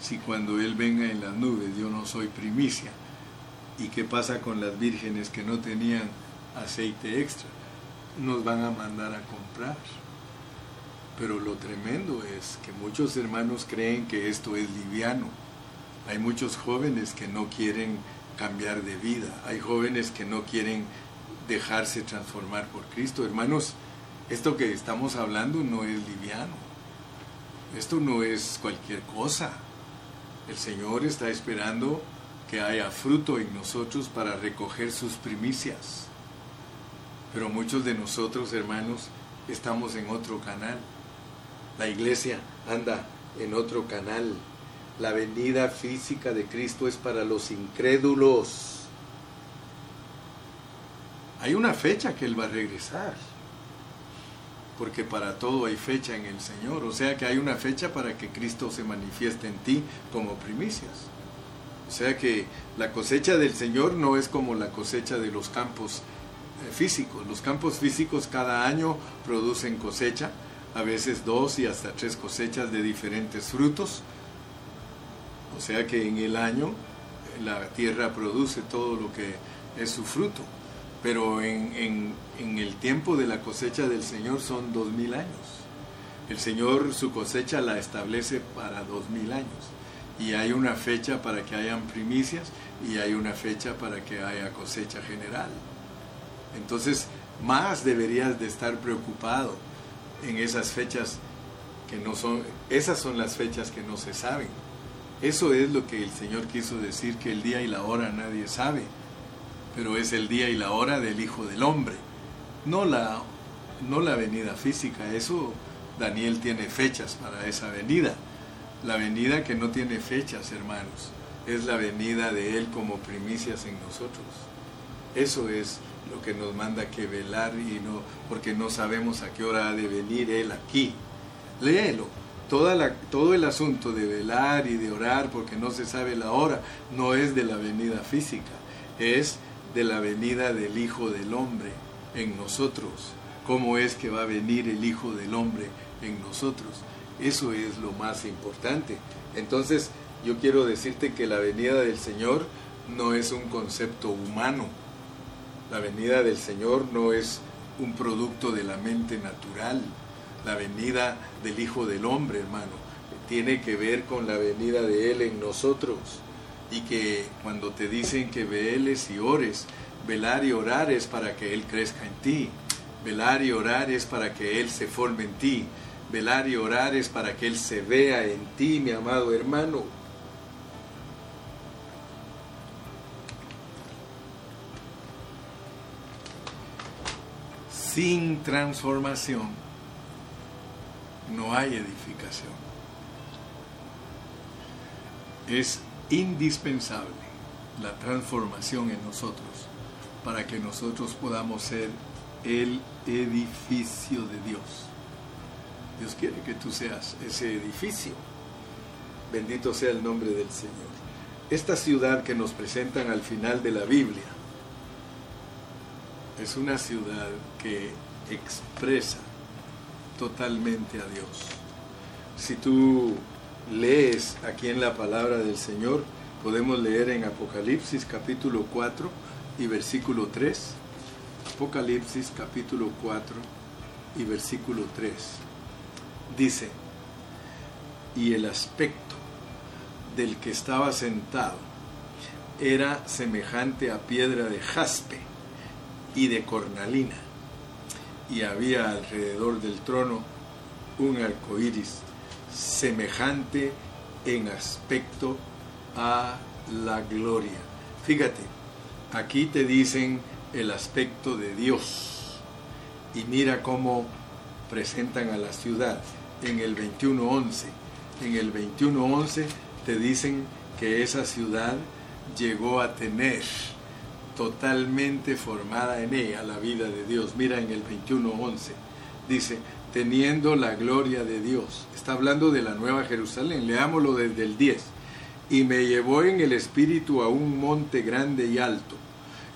Si cuando Él venga en las nubes yo no soy primicia. ¿Y qué pasa con las vírgenes que no tenían aceite extra? Nos van a mandar a comprar. Pero lo tremendo es que muchos hermanos creen que esto es liviano. Hay muchos jóvenes que no quieren cambiar de vida. Hay jóvenes que no quieren dejarse transformar por Cristo. Hermanos, esto que estamos hablando no es liviano. Esto no es cualquier cosa. El Señor está esperando que haya fruto en nosotros para recoger sus primicias. Pero muchos de nosotros, hermanos, estamos en otro canal. La iglesia anda en otro canal. La venida física de Cristo es para los incrédulos. Hay una fecha que Él va a regresar. Porque para todo hay fecha en el Señor. O sea que hay una fecha para que Cristo se manifieste en ti como primicias. O sea que la cosecha del Señor no es como la cosecha de los campos físicos. Los campos físicos cada año producen cosecha a veces dos y hasta tres cosechas de diferentes frutos. O sea que en el año la tierra produce todo lo que es su fruto. Pero en, el tiempo de la cosecha del Señor son dos mil años. El Señor su cosecha la establece para dos mil años. Y hay una fecha para que hayan primicias y hay una fecha para que haya cosecha general. Entonces, más deberías de estar preocupado en esas fechas que no son, esas son las fechas que no se saben. Eso es lo que el Señor quiso decir, que el día y la hora nadie sabe, pero es el día y la hora del Hijo del Hombre, no la no la venida física, eso Daniel tiene fechas para esa venida. La venida que no tiene fechas, hermanos, es la venida de Él como primicias en nosotros. Eso es lo que nos manda que velar y no, porque no sabemos a qué hora ha de venir Él aquí. Léelo. Toda la, todo el asunto de velar y de orar porque no se sabe la hora no es de la venida física, es de la venida del Hijo del Hombre en nosotros. ¿Cómo es que va a venir el Hijo del Hombre en nosotros? Eso es lo más importante. Entonces, yo quiero decirte que la venida del Señor no es un concepto humano. La venida del Señor no es un producto de la mente natural. La venida del Hijo del Hombre, hermano, tiene que ver con la venida de Él en nosotros. Y que cuando te dicen que veles y ores, velar y orar es para que Él crezca en ti. Velar y orar es para que Él se forme en ti. Velar y orar es para que Él se vea en ti, mi amado hermano. Sin transformación no hay edificación. Es indispensable la transformación en nosotros para que nosotros podamos ser el edificio de Dios. Dios quiere que tú seas ese edificio. Bendito sea el nombre del Señor. Esta ciudad que nos presentan al final de la Biblia es una ciudad que expresa totalmente a Dios. Si tú lees aquí en la palabra del Señor, podemos leer en Apocalipsis capítulo 4 y versículo 3. Apocalipsis capítulo 4 y versículo 3. Dice, y el aspecto del que estaba sentado era semejante a piedra de jaspe y de cornalina, y había alrededor del trono un arco iris semejante en aspecto a la gloria. Fíjate, aquí te dicen el aspecto de Dios y mira cómo presentan a la ciudad en el 21.11. En el 21.11 te dicen que esa ciudad llegó a tener totalmente formada en ella la vida de Dios. Mira en el 21.11, dice, teniendo la gloria de Dios. Está hablando de la Nueva Jerusalén, leámoslo desde el 10. Y me llevó en el espíritu a un monte grande y alto,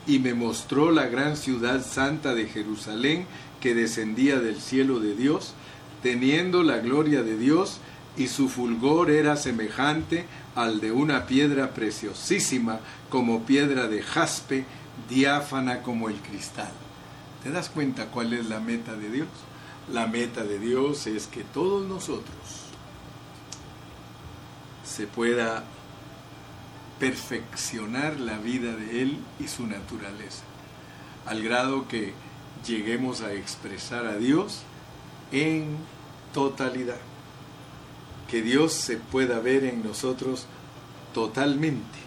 y me mostró la gran ciudad santa de Jerusalén que descendía del cielo de Dios, teniendo la gloria de Dios, y su fulgor era semejante al de una piedra preciosísima, como piedra de jaspe, diáfana como el cristal. ¿Te das cuenta cuál es la meta de Dios? La meta de Dios es que todos nosotros se pueda perfeccionar la vida de Él y su naturaleza, al grado que lleguemos a expresar a Dios en totalidad que Dios se pueda ver en nosotros totalmente.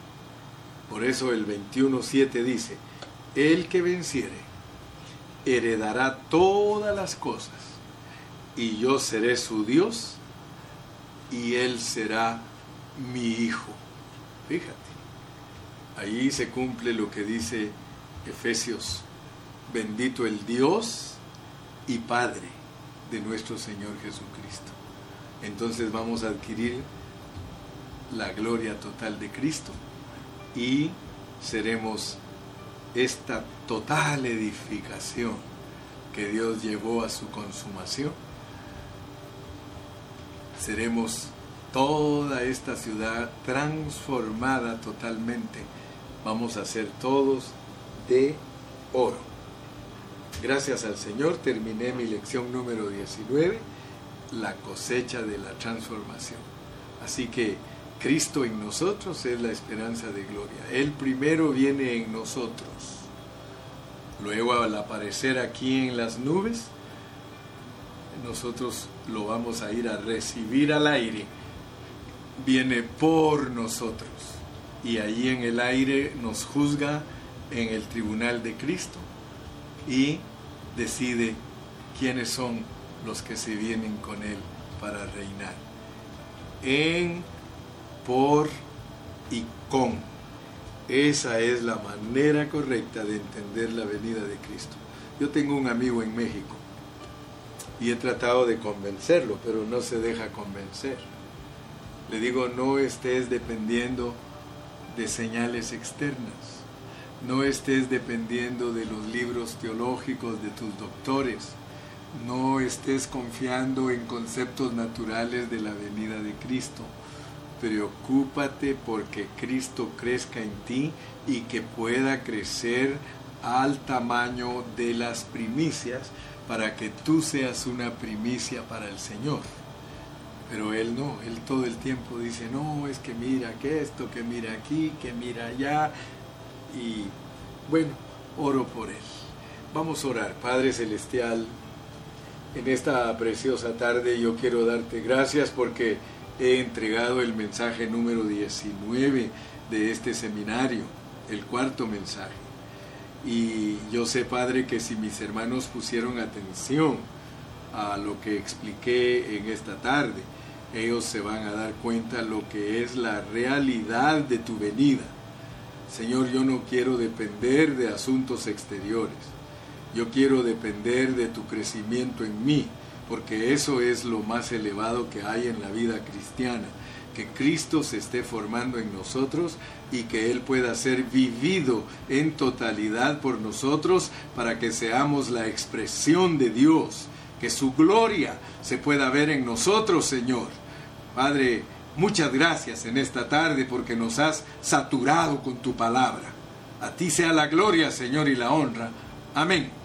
Por eso el 21.7 dice, el que venciere heredará todas las cosas, y yo seré su Dios, y él será mi hijo. Fíjate, ahí se cumple lo que dice Efesios, bendito el Dios y Padre de nuestro Señor Jesucristo entonces vamos a adquirir la gloria total de Cristo y seremos esta total edificación que Dios llevó a su consumación. Seremos toda esta ciudad transformada totalmente. Vamos a ser todos de oro. Gracias al Señor terminé mi lección número 19 la cosecha de la transformación. Así que Cristo en nosotros es la esperanza de gloria. Él primero viene en nosotros. Luego al aparecer aquí en las nubes, nosotros lo vamos a ir a recibir al aire. Viene por nosotros. Y allí en el aire nos juzga en el tribunal de Cristo y decide quiénes son los que se vienen con Él para reinar. En, por y con. Esa es la manera correcta de entender la venida de Cristo. Yo tengo un amigo en México y he tratado de convencerlo, pero no se deja convencer. Le digo, no estés dependiendo de señales externas, no estés dependiendo de los libros teológicos de tus doctores, no estés confiando en conceptos naturales de la venida de Cristo. Preocúpate porque Cristo crezca en ti y que pueda crecer al tamaño de las primicias para que tú seas una primicia para el Señor. Pero Él no, Él todo el tiempo dice, no, es que mira que esto, que mira aquí, que mira allá. Y bueno, oro por Él. Vamos a orar, Padre Celestial, en esta preciosa tarde yo quiero darte gracias porque he entregado el mensaje número 19 de este seminario, el cuarto mensaje. Y yo sé, Padre, que si mis hermanos pusieron atención a lo que expliqué en esta tarde, ellos se van a dar cuenta lo que es la realidad de tu venida. Señor, yo no quiero depender de asuntos exteriores. Yo quiero depender de tu crecimiento en mí, porque eso es lo más elevado que hay en la vida cristiana, que Cristo se esté formando en nosotros y que Él pueda ser vivido en totalidad por nosotros para que seamos la expresión de Dios, que su gloria se pueda ver en nosotros, Señor. Padre, muchas gracias en esta tarde porque nos has saturado con tu palabra. A ti sea la gloria, Señor, y la honra. Amén.